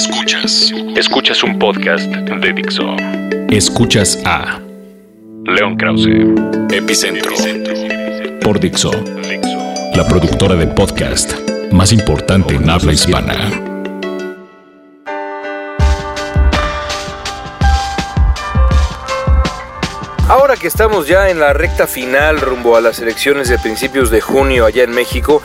Escuchas. Escuchas un podcast de Dixo. Escuchas a León Krause, Epicentro, por Dixo, la productora de podcast más importante en habla hispana. Ahora que estamos ya en la recta final rumbo a las elecciones de principios de junio allá en México,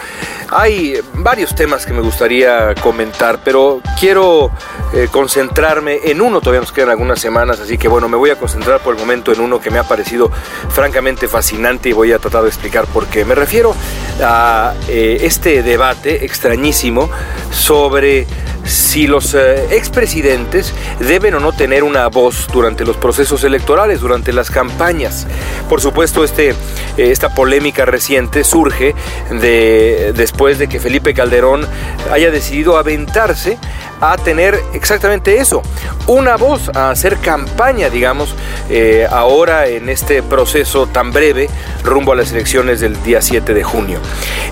hay varios temas que me gustaría comentar, pero quiero eh, concentrarme en uno, todavía nos quedan algunas semanas, así que bueno, me voy a concentrar por el momento en uno que me ha parecido francamente fascinante y voy a tratar de explicar por qué. Me refiero a eh, este debate extrañísimo sobre si los eh, expresidentes deben o no tener una voz durante los procesos electorales, durante las campañas. Por supuesto, este, eh, esta polémica reciente surge de, después de que Felipe Calderón haya decidido aventarse a tener exactamente eso, una voz, a hacer campaña, digamos, eh, ahora en este proceso tan breve rumbo a las elecciones del día 7 de junio.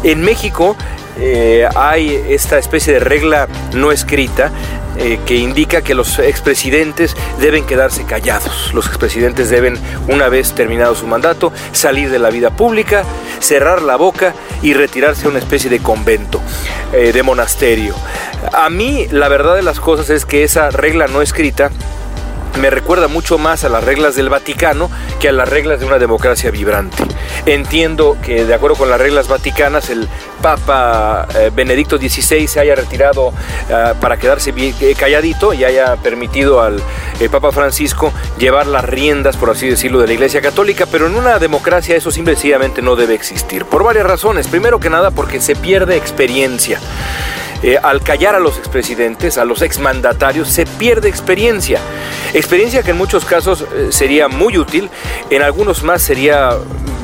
En México, eh, hay esta especie de regla no escrita eh, que indica que los expresidentes deben quedarse callados. Los expresidentes deben, una vez terminado su mandato, salir de la vida pública, cerrar la boca y retirarse a una especie de convento, eh, de monasterio. A mí la verdad de las cosas es que esa regla no escrita me recuerda mucho más a las reglas del Vaticano que a las reglas de una democracia vibrante. Entiendo que de acuerdo con las reglas vaticanas el Papa eh, Benedicto XVI se haya retirado eh, para quedarse eh, calladito y haya permitido al Papa Francisco llevar las riendas, por así decirlo, de la Iglesia Católica, pero en una democracia eso simplemente no debe existir, por varias razones. Primero que nada porque se pierde experiencia. Eh, al callar a los expresidentes, a los exmandatarios, se pierde experiencia. Experiencia que en muchos casos eh, sería muy útil, en algunos más sería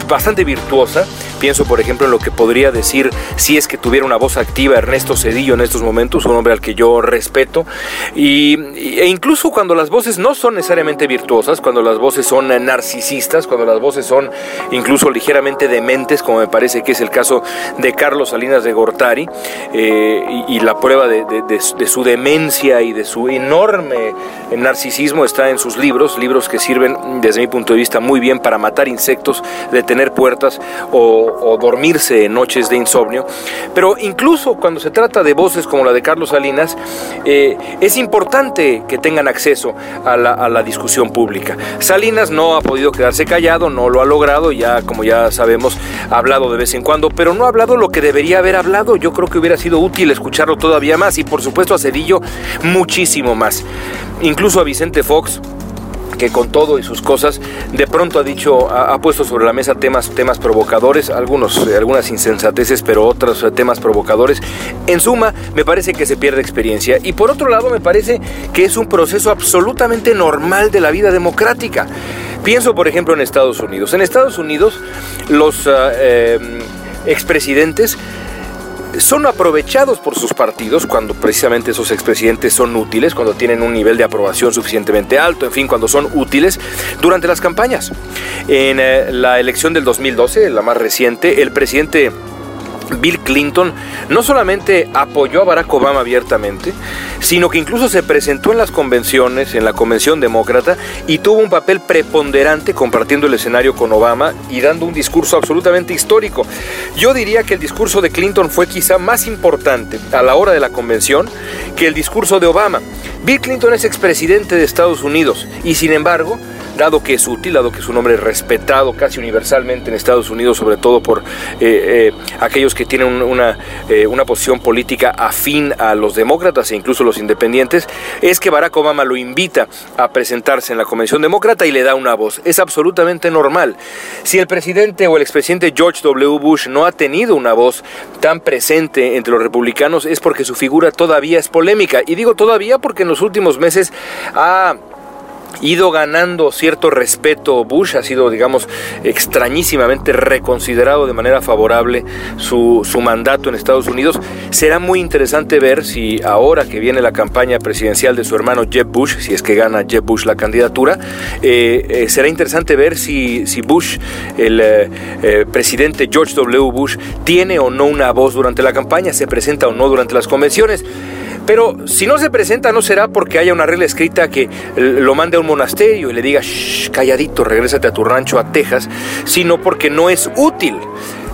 bastante virtuosa. Pienso, por ejemplo, en lo que podría decir si es que tuviera una voz activa Ernesto Cedillo en estos momentos, un hombre al que yo respeto. Y, e incluso cuando las voces no son necesariamente virtuosas, cuando las voces son narcisistas, cuando las voces son incluso ligeramente dementes, como me parece que es el caso de Carlos Salinas de Gortari, eh, y, la prueba de, de su demencia y de su enorme narcisismo está en sus libros, libros que sirven desde mi punto de vista muy bien para matar insectos, detener puertas o, dormirse en noches de insomnio. Pero incluso cuando se trata de voces como la de Carlos Salinas, eh, es importante que tengan acceso a la, discusión pública. Salinas no ha podido quedarse callado, no lo ha logrado, ya como ya sabemos, ha hablado de vez en cuando, pero no ha hablado lo que debería haber hablado. Yo creo que hubiera sido útil escucharlo todavía más y por supuesto a Cedillo muchísimo más. Incluso a Vicente Fox que con todo y sus cosas de pronto ha dicho, ha, puesto sobre la mesa temas, temas provocadores, algunos, eh, algunas insensateces, pero otros eh, temas provocadores. En suma, me parece que se pierde experiencia. Y por otro lado, me parece que es un proceso absolutamente normal de la vida democrática. Pienso, por ejemplo, en Estados Unidos. En Estados Unidos, los eh, expresidentes son aprovechados por sus partidos cuando precisamente esos expresidentes son útiles, cuando tienen un nivel de aprobación suficientemente alto, en fin, cuando son útiles durante las campañas. En eh, la elección del 2012, la más reciente, el presidente Bill Clinton no solamente apoyó a Barack Obama abiertamente, sino que incluso se presentó en las convenciones, en la convención demócrata, y tuvo un papel preponderante compartiendo el escenario con Obama y dando un discurso absolutamente histórico. Yo diría que el discurso de Clinton fue quizá más importante a la hora de la convención que el discurso de Obama. Bill Clinton es expresidente de Estados Unidos y sin embargo dado que es útil, dado que es un hombre respetado casi universalmente en Estados Unidos, sobre todo por eh, eh, aquellos que tienen una, eh, una posición política afín a los demócratas e incluso los independientes, es que Barack Obama lo invita a presentarse en la Convención Demócrata y le da una voz. Es absolutamente normal. Si el presidente o el expresidente George W. Bush no ha tenido una voz tan presente entre los republicanos es porque su figura todavía es polémica. Y digo todavía porque en los últimos meses ha ido ganando cierto respeto Bush, ha sido, digamos, extrañísimamente reconsiderado de manera favorable su, mandato en Estados Unidos. Será muy interesante ver si ahora que viene la campaña presidencial de su hermano Jeb Bush, si es que gana Jeb Bush la candidatura, eh, eh, será interesante ver si, si Bush, el eh, presidente George W. Bush, tiene o no una voz durante la campaña, se presenta o no durante las convenciones. Pero si no se presenta no será porque haya una regla escrita que lo mande a un monasterio y le diga, Shh, calladito, regrésate a tu rancho a Texas, sino porque no es útil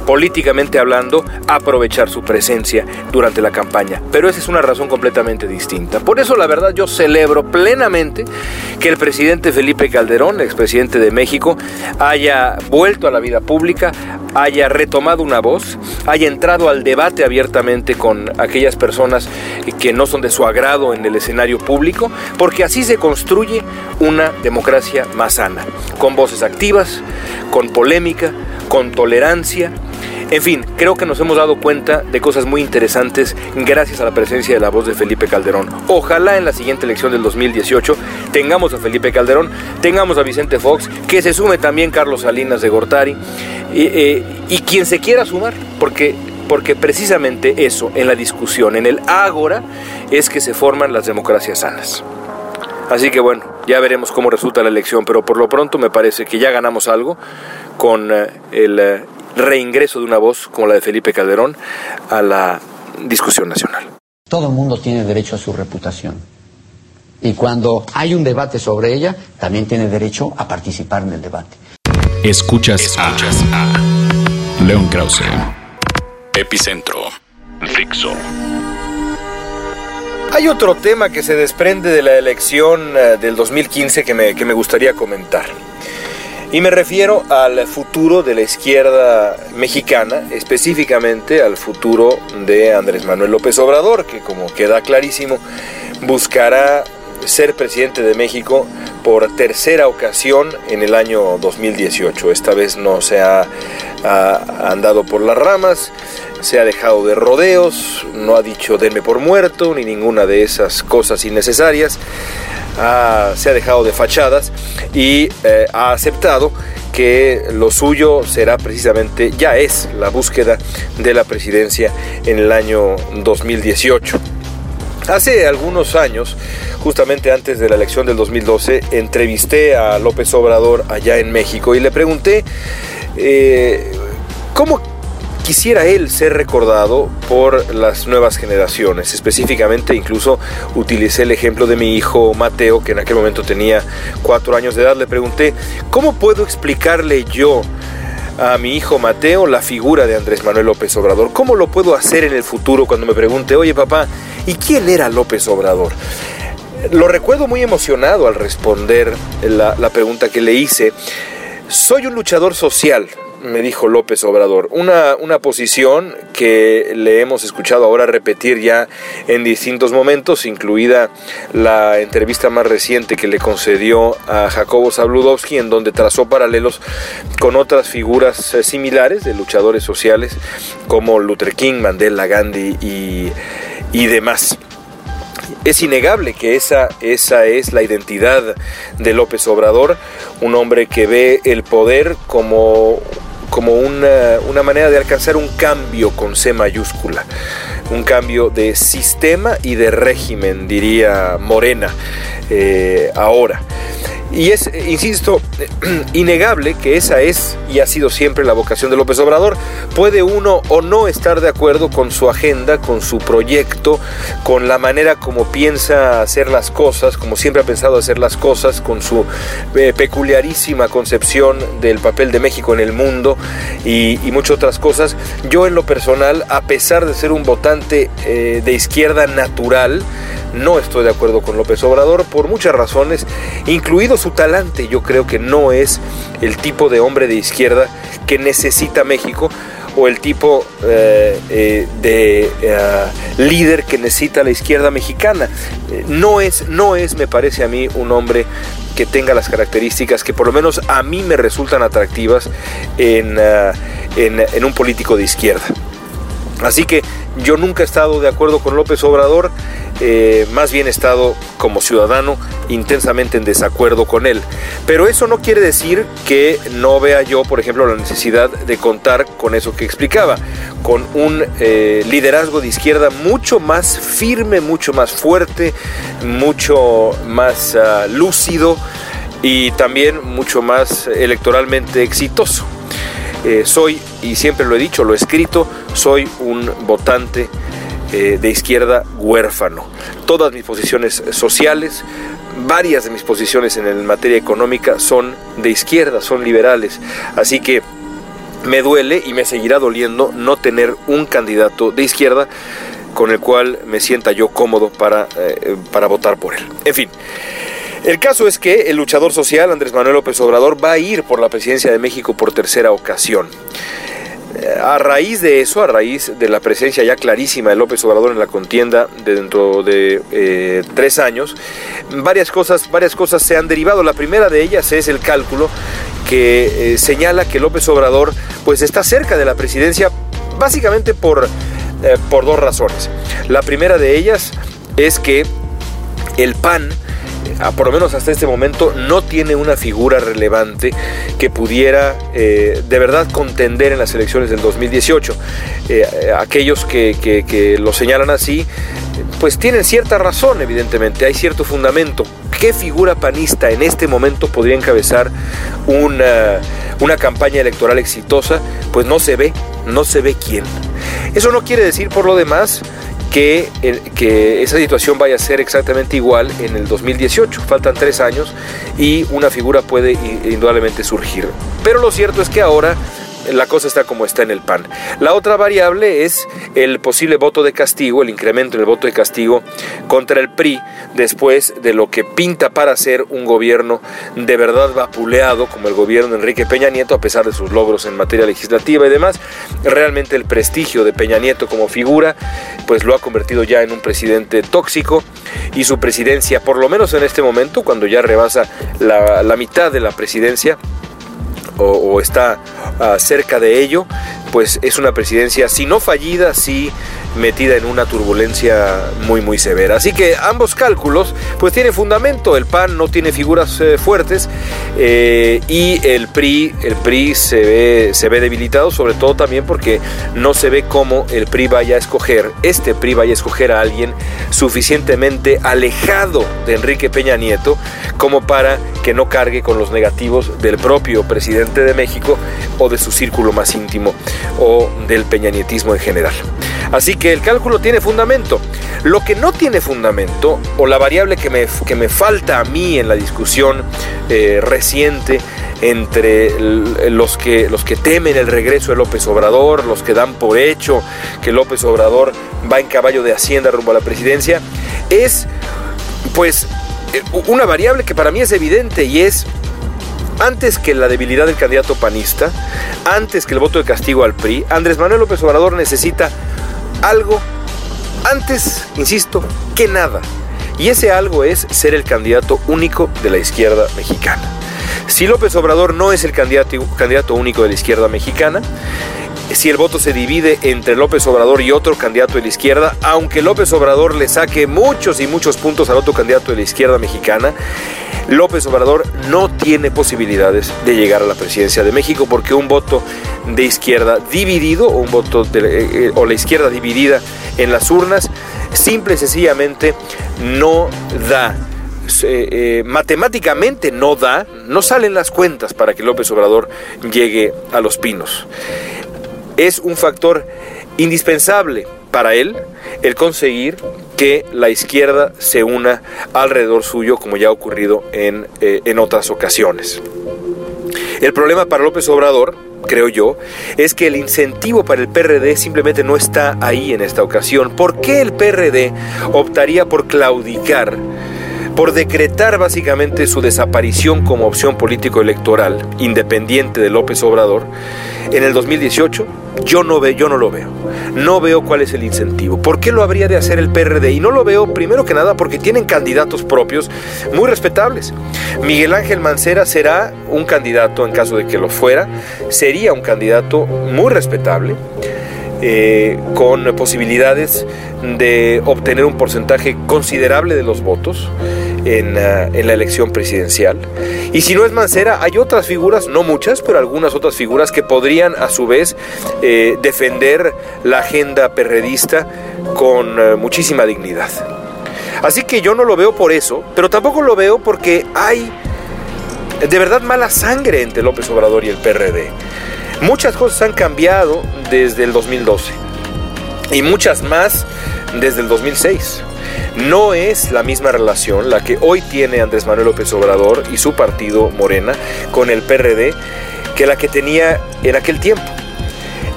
políticamente hablando, aprovechar su presencia durante la campaña. Pero esa es una razón completamente distinta. Por eso, la verdad, yo celebro plenamente que el presidente Felipe Calderón, expresidente de México, haya vuelto a la vida pública, haya retomado una voz, haya entrado al debate abiertamente con aquellas personas que no son de su agrado en el escenario público, porque así se construye una democracia más sana, con voces activas, con polémica, con tolerancia, en fin, creo que nos hemos dado cuenta de cosas muy interesantes gracias a la presencia de la voz de Felipe Calderón. Ojalá en la siguiente elección del 2018 tengamos a Felipe Calderón, tengamos a Vicente Fox, que se sume también Carlos Salinas de Gortari y, eh, y quien se quiera sumar, porque porque precisamente eso, en la discusión, en el ágora, es que se forman las democracias sanas. Así que bueno, ya veremos cómo resulta la elección, pero por lo pronto me parece que ya ganamos algo con eh, el eh, reingreso de una voz como la de Felipe Calderón a la discusión nacional. Todo el mundo tiene derecho a su reputación. Y cuando hay un debate sobre ella, también tiene derecho a participar en el debate. Escuchas, Escuchas a, León Krause, Epicentro, Fixo. Hay otro tema que se desprende de la elección eh, del 2015 que me, que me gustaría comentar. Y me refiero al futuro de la izquierda mexicana, específicamente al futuro de Andrés Manuel López Obrador, que como queda clarísimo, buscará ser presidente de México por tercera ocasión en el año 2018. Esta vez no se ha, andado por las ramas, se ha dejado de rodeos, no ha dicho denme por muerto, ni ninguna de esas cosas innecesarias se ha dejado de fachadas y eh, ha aceptado que lo suyo será precisamente, ya es la búsqueda de la presidencia en el año 2018. Hace algunos años, justamente antes de la elección del 2012, entrevisté a López Obrador allá en México y le pregunté eh, cómo quisiera él ser recordado por las nuevas generaciones. Específicamente, incluso utilicé el ejemplo de mi hijo Mateo, que en aquel momento tenía cuatro años de edad. Le pregunté, ¿cómo puedo explicarle yo a mi hijo Mateo la figura de Andrés Manuel López Obrador? ¿Cómo lo puedo hacer en el futuro cuando me pregunte, oye papá, ¿y quién era López Obrador? Lo recuerdo muy emocionado al responder la, la pregunta que le hice. Soy un luchador social, me dijo López Obrador. Una, una posición que le hemos escuchado ahora repetir ya en distintos momentos, incluida la entrevista más reciente que le concedió a Jacobo Zabludovsky, en donde trazó paralelos con otras figuras eh, similares de luchadores sociales como Luther King, Mandela, Gandhi y, y demás. Es innegable que esa, esa es la identidad de López Obrador, un hombre que ve el poder como como una, una manera de alcanzar un cambio con C mayúscula, un cambio de sistema y de régimen, diría Morena, eh, ahora. Y es, insisto, innegable que esa es y ha sido siempre la vocación de López Obrador. Puede uno o no estar de acuerdo con su agenda, con su proyecto, con la manera como piensa hacer las cosas, como siempre ha pensado hacer las cosas, con su eh, peculiarísima concepción del papel de México en el mundo y, y, muchas otras cosas. Yo en lo personal, a pesar de ser un votante eh, de izquierda natural, no estoy de acuerdo con López Obrador por muchas razones, incluido su talante. Yo creo que no es el tipo de hombre de izquierda que necesita México o el tipo eh, eh, de eh, líder que necesita la izquierda mexicana. no, es, no es, me parece a mí, un hombre que tenga las características que por lo menos a mí me resultan atractivas en, un político de izquierda. Así que yo nunca he estado de acuerdo con López Obrador, eh, más bien estado como ciudadano intensamente en desacuerdo con él. Pero eso no quiere decir que no vea yo, por ejemplo, la necesidad de contar con eso que explicaba, con un eh, liderazgo de izquierda mucho más firme, mucho más fuerte, mucho más uh, lúcido y también mucho más electoralmente exitoso. Eh, soy, y siempre lo he dicho, lo he escrito, soy un votante eh, de izquierda huérfano. Todas mis posiciones sociales, varias de mis posiciones en materia económica son de izquierda, son liberales. Así que me duele y me seguirá doliendo no tener un candidato de izquierda con el cual me sienta yo cómodo para, eh, para votar por él. En fin. El caso es que el luchador social Andrés Manuel López Obrador va a ir por la presidencia de México por tercera ocasión. Eh, a raíz de eso, a raíz de la presencia ya clarísima de López Obrador en la contienda de dentro de eh, tres años, varias cosas, varias cosas se han derivado. La primera de ellas es el cálculo que eh, señala que López Obrador pues está cerca de la presidencia básicamente por, por dos razones. La primera de ellas es que el PAN por lo menos hasta este momento, no tiene una figura relevante que pudiera eh, de verdad contender en las elecciones del 2018. Eh, aquellos que, lo señalan así, pues tienen cierta razón, evidentemente, hay cierto fundamento. ¿Qué figura panista en este momento podría encabezar una, una campaña electoral exitosa? Pues no se ve, no se ve quién. Eso no quiere decir, por lo demás, que, esa situación vaya a ser exactamente igual en el 2018. Faltan tres años y una figura puede indudablemente surgir. Pero lo cierto es que ahora la cosa está como está en el PAN. La otra variable es el posible voto de castigo, el incremento en el voto de castigo contra el PRI después de lo que pinta para ser un gobierno de verdad vapuleado como el gobierno de Enrique Peña Nieto a pesar de sus logros en materia legislativa y demás. Realmente el prestigio de Peña Nieto como figura pues lo ha convertido ya en un presidente tóxico y su presidencia, por lo menos en este momento, cuando ya rebasa la, la mitad de la presidencia, o, está ah, cerca de ello, pues es una presidencia, si no fallida, sí metida en una turbulencia muy muy severa. Así que ambos cálculos pues tienen fundamento, el PAN no tiene figuras eh, fuertes eh, y el PRI, el PRI se ve, se ve debilitado, sobre todo también porque no se ve cómo el PRI vaya a escoger, este PRI vaya a escoger a alguien suficientemente alejado de Enrique Peña Nieto como para que no cargue con los negativos del propio presidente de México o de su círculo más íntimo o del peñanietismo en general. Así que el cálculo tiene fundamento. Lo que no tiene fundamento, o la variable que me, que me falta a mí en la discusión eh, reciente entre los que, los que temen el regreso de López Obrador, los que dan por hecho que López Obrador va en caballo de Hacienda rumbo a la presidencia, es pues eh, una variable que para mí es evidente y es antes que la debilidad del candidato panista, antes que el voto de castigo al PRI, Andrés Manuel López Obrador necesita algo antes, insisto, que nada. Y ese algo es ser el candidato único de la izquierda mexicana. Si López Obrador no es el candidato, candidato único de la izquierda mexicana, si el voto se divide entre López Obrador y otro candidato de la izquierda, aunque López Obrador le saque muchos y muchos puntos al otro candidato de la izquierda mexicana, López Obrador no tiene posibilidades de llegar a la presidencia de México porque un voto de izquierda dividido o un voto de, eh, eh, o la izquierda dividida en las urnas simple y sencillamente no da eh, matemáticamente no da, no salen las cuentas para que López Obrador llegue a los pinos. Es un factor indispensable para él el conseguir que la izquierda se una alrededor suyo, como ya ha ocurrido en, eh, en otras ocasiones. El problema para López Obrador, creo yo, es que el incentivo para el PRD simplemente no está ahí en esta ocasión. ¿Por qué el PRD optaría por claudicar? Por decretar básicamente su desaparición como opción político-electoral independiente de López Obrador en el 2018, yo no, ve, yo no lo veo. No veo cuál es el incentivo. ¿Por qué lo habría de hacer el PRD? Y no lo veo primero que nada porque tienen candidatos propios muy respetables. Miguel Ángel Mancera será un candidato, en caso de que lo fuera, sería un candidato muy respetable. Eh, con posibilidades de obtener un porcentaje considerable de los votos en, ah, en, la elección presidencial. Y si no es Mancera, hay otras figuras, no muchas, pero algunas otras figuras que podrían a su vez eh, defender la agenda perredista con eh, muchísima dignidad. Así que yo no lo veo por eso, pero tampoco lo veo porque hay de verdad mala sangre entre López Obrador y el PRD. Muchas cosas han cambiado desde el 2012 y muchas más desde el 2006. No es la misma relación la que hoy tiene Andrés Manuel López Obrador y su partido Morena con el PRD que la que tenía en aquel tiempo.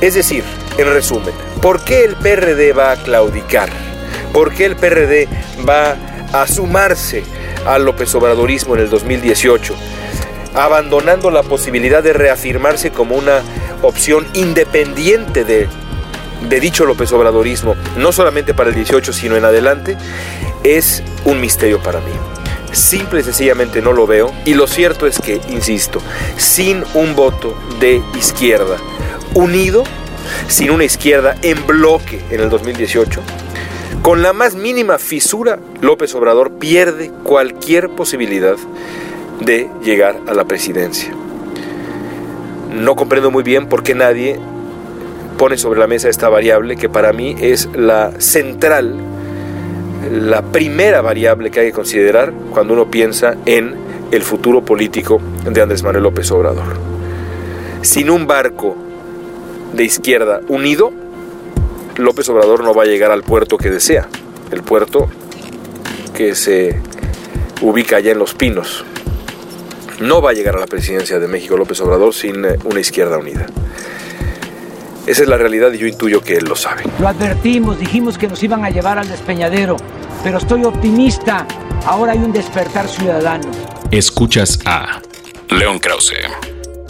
Es decir, en resumen, ¿por qué el PRD va a claudicar? ¿Por qué el PRD va a sumarse al López Obradorismo en el 2018? Abandonando la posibilidad de reafirmarse como una opción independiente de, de dicho López Obradorismo, no solamente para el 18, sino en adelante, es un misterio para mí. Simple y sencillamente no lo veo y lo cierto es que, insisto, sin un voto de izquierda unido, sin una izquierda en bloque en el 2018, con la más mínima fisura, López Obrador pierde cualquier posibilidad de llegar a la presidencia. No comprendo muy bien por qué nadie pone sobre la mesa esta variable que para mí es la central, la primera variable que hay que considerar cuando uno piensa en el futuro político de Andrés Manuel López Obrador. Sin un barco de izquierda unido, López Obrador no va a llegar al puerto que desea, el puerto que se ubica allá en Los Pinos, no va a llegar a la presidencia de México López Obrador sin eh, una izquierda unida. Esa es la realidad y yo intuyo que él lo sabe. Lo advertimos, dijimos que nos iban a llevar al despeñadero, pero estoy optimista. Ahora hay un despertar ciudadano. Escuchas a León Krause,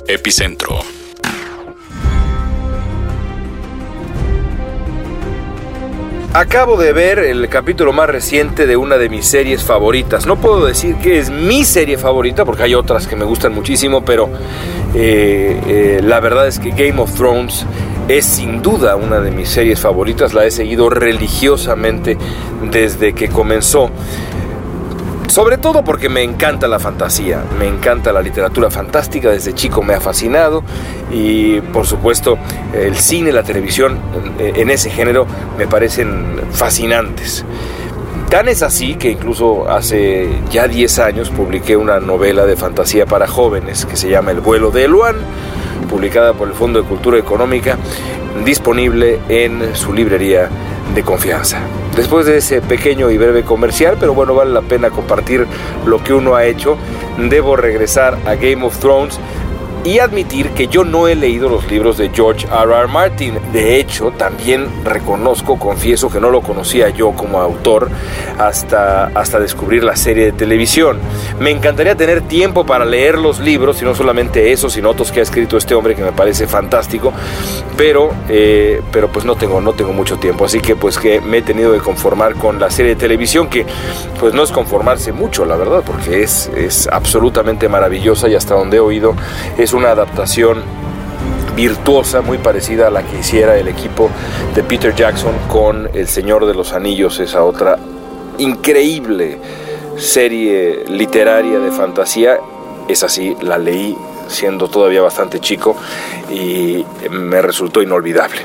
Epicentro. Acabo de ver el capítulo más reciente de una de mis series favoritas. No puedo decir que es mi serie favorita, porque hay otras que me gustan muchísimo, pero eh, eh, la verdad es que Game of Thrones es sin duda una de mis series favoritas. La he seguido religiosamente desde que comenzó. Sobre todo porque me encanta la fantasía, me encanta la literatura fantástica, desde chico me ha fascinado y por supuesto el cine, la televisión en ese género me parecen fascinantes. Tan es así que incluso hace ya 10 años publiqué una novela de fantasía para jóvenes que se llama El vuelo de Eluan, publicada por el Fondo de Cultura Económica, disponible en su librería de confianza. Después de ese pequeño y breve comercial, pero bueno, vale la pena compartir lo que uno ha hecho, debo regresar a Game of Thrones y admitir que yo no he leído los libros de George R. R. Martin. De hecho, también reconozco, confieso que no lo conocía yo como autor hasta, hasta descubrir la serie de televisión. Me encantaría tener tiempo para leer los libros, y no solamente esos, sino otros que ha escrito este hombre que me parece fantástico, pero, eh, pero pues no tengo, no tengo mucho tiempo. Así que pues que me he tenido que conformar con la serie de televisión, que pues no es conformarse mucho, la verdad, porque es, es absolutamente maravillosa y hasta donde he oído una adaptación virtuosa, muy parecida a la que hiciera el equipo de Peter Jackson con El Señor de los Anillos, esa otra increíble serie literaria de fantasía. Es así, la leí siendo todavía bastante chico y me resultó inolvidable.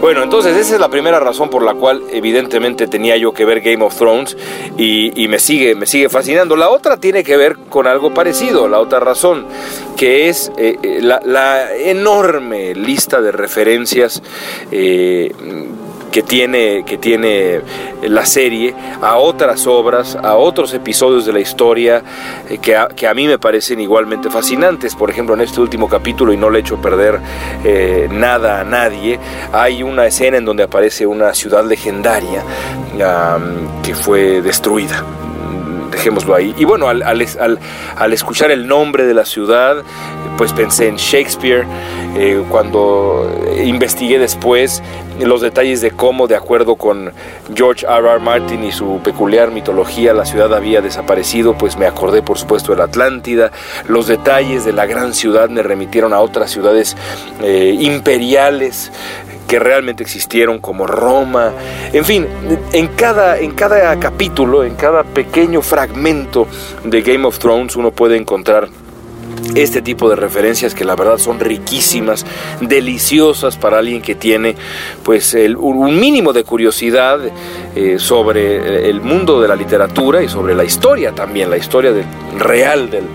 Bueno, entonces esa es la primera razón por la cual evidentemente tenía yo que ver Game of Thrones y, me, sigue, me sigue fascinando. La otra tiene que ver con algo parecido, la otra razón, que es eh, eh, la, enorme lista de referencias eh, que tiene, que tiene la serie a otras obras, a otros episodios de la historia eh, que, a, que, a, mí me parecen igualmente fascinantes. Por ejemplo, en este último capítulo, y no le he hecho perder eh, nada a nadie, hay una escena en donde aparece una ciudad legendaria que fue destruida dejémoslo ahí. Y bueno, al, al, al, escuchar el nombre de la ciudad, pues pensé en Shakespeare. Eh, cuando investigué después los detalles de cómo, de acuerdo con George R. R. Martin y su peculiar mitología, la ciudad había desaparecido, pues me acordé, por supuesto, de la Atlántida. Los detalles de la gran ciudad me remitieron a otras ciudades eh, imperiales que realmente existieron como Roma. En fin, en cada, en cada capítulo, en cada pequeño fragmento de Game of Thrones uno puede encontrar este tipo de referencias que la verdad son riquísimas, deliciosas para alguien que tiene pues un mínimo de curiosidad eh, sobre el mundo de la literatura y sobre la historia también, la historia real del,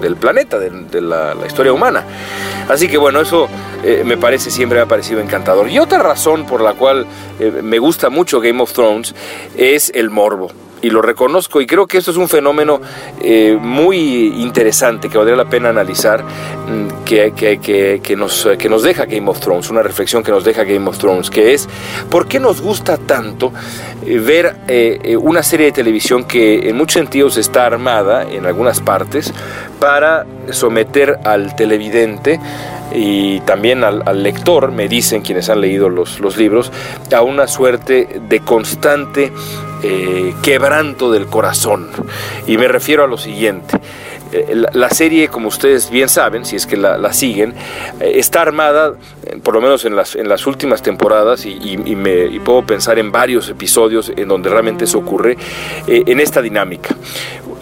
del, planeta, de, la, historia humana. Así que bueno, eso eh, me parece siempre me ha parecido encantador. Y otra razón por la cual eh, me gusta mucho Game of Thrones es el morbo y lo reconozco y creo que esto es un fenómeno eh, muy interesante que valdría la pena analizar mm, que, que, que, nos, que nos deja Game of Thrones, una reflexión que nos deja Game of Thrones, que es ¿por qué nos gusta tanto eh, ver eh, una serie de televisión que en muchos sentidos está armada en algunas partes para someter al televidente y también al, lector, me dicen quienes han leído los, los libros, a una suerte de constante eh, quebranto del corazón. Y me refiero a lo siguiente. Eh, la, serie, como ustedes bien saben, si es que la, siguen, eh, está armada, por lo menos en las, en las últimas temporadas, y, puedo pensar en varios episodios en donde realmente eso ocurre, en esta dinámica.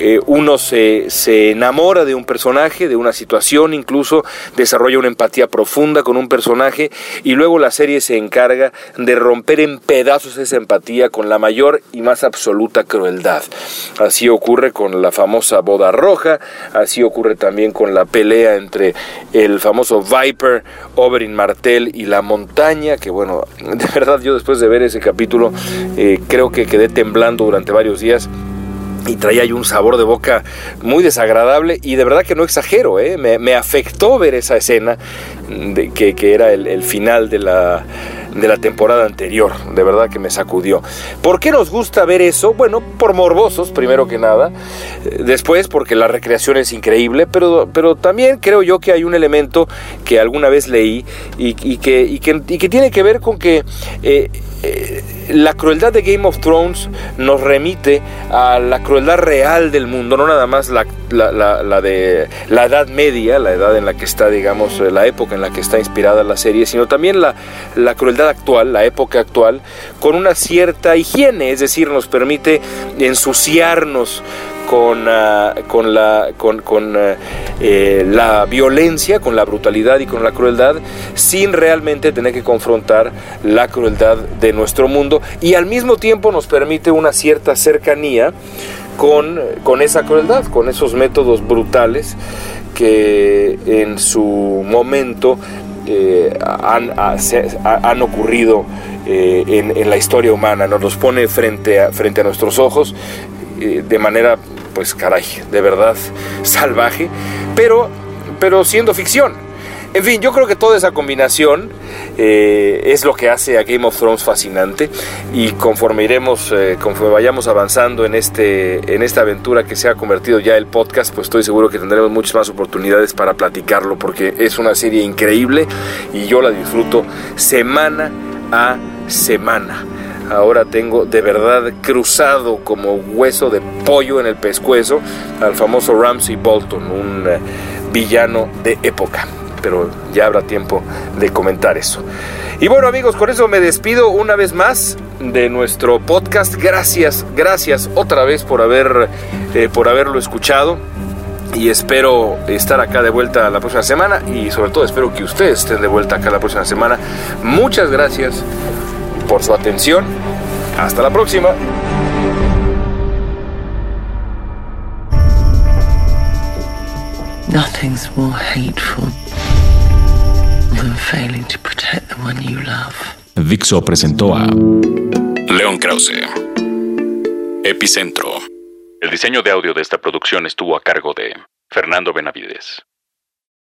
Eh, uno se, se, enamora de un personaje, de una situación, incluso desarrolla una empatía profunda con un personaje y luego la serie se encarga de romper en pedazos esa empatía con la mayor y más absoluta crueldad. Así ocurre con la famosa boda roja, así ocurre también con la pelea entre el famoso Viper, Oberyn Y la montaña, que bueno, de verdad yo después de ver ese capítulo eh, creo que quedé temblando durante varios días y traía ahí un sabor de boca muy desagradable y de verdad que no exagero, ¿eh? me, afectó ver esa escena que, que era el, final de la, de la temporada anterior, de verdad que me sacudió. ¿Por qué nos gusta ver eso? Bueno, por morbosos, primero que nada, después porque la recreación es increíble, pero, pero también creo yo que hay un elemento que alguna vez leí y, que, y que, tiene que ver con que... Eh, eh, la crueldad de Game of Thrones nos remite a la crueldad real del mundo, no nada más la, de la Edad Media, la edad en la que está, digamos, la época en la que está inspirada la serie, sino también la, la crueldad actual, la época actual, con una cierta higiene, es decir, nos permite ensuciarnos con, ah, con, la, con, con ah, eh, la violencia, con la brutalidad y con la crueldad, sin realmente tener que confrontar la crueldad de nuestro mundo. Y al mismo tiempo nos permite una cierta cercanía con, con esa crueldad, con esos métodos brutales que en su momento eh, han, han, ocurrido eh, en, la historia humana, nos los pone frente a, frente a nuestros ojos de manera pues caray, de verdad salvaje, pero, pero siendo ficción. En fin, yo creo que toda esa combinación eh, es lo que hace a Game of Thrones fascinante y conforme iremos, eh, conforme vayamos avanzando en, este, en esta aventura que se ha convertido ya el podcast, pues estoy seguro que tendremos muchas más oportunidades para platicarlo porque es una serie increíble y yo la disfruto semana a semana ahora tengo de verdad cruzado como hueso de pollo en el pescuezo al famoso Ramsey Bolton, un eh, villano de época. Pero ya habrá tiempo de comentar eso. Y bueno amigos, con eso me despido una vez más de nuestro podcast. Gracias, gracias otra vez por, haber, eh, por haberlo escuchado y espero estar acá de vuelta la próxima semana y sobre todo espero que ustedes estén de vuelta acá la próxima semana. Muchas gracias por su atención. Hasta la próxima. Nothing's more hateful Dixo presentó a León Krause. Epicentro. El diseño de audio de esta producción estuvo a cargo de Fernando Benavides.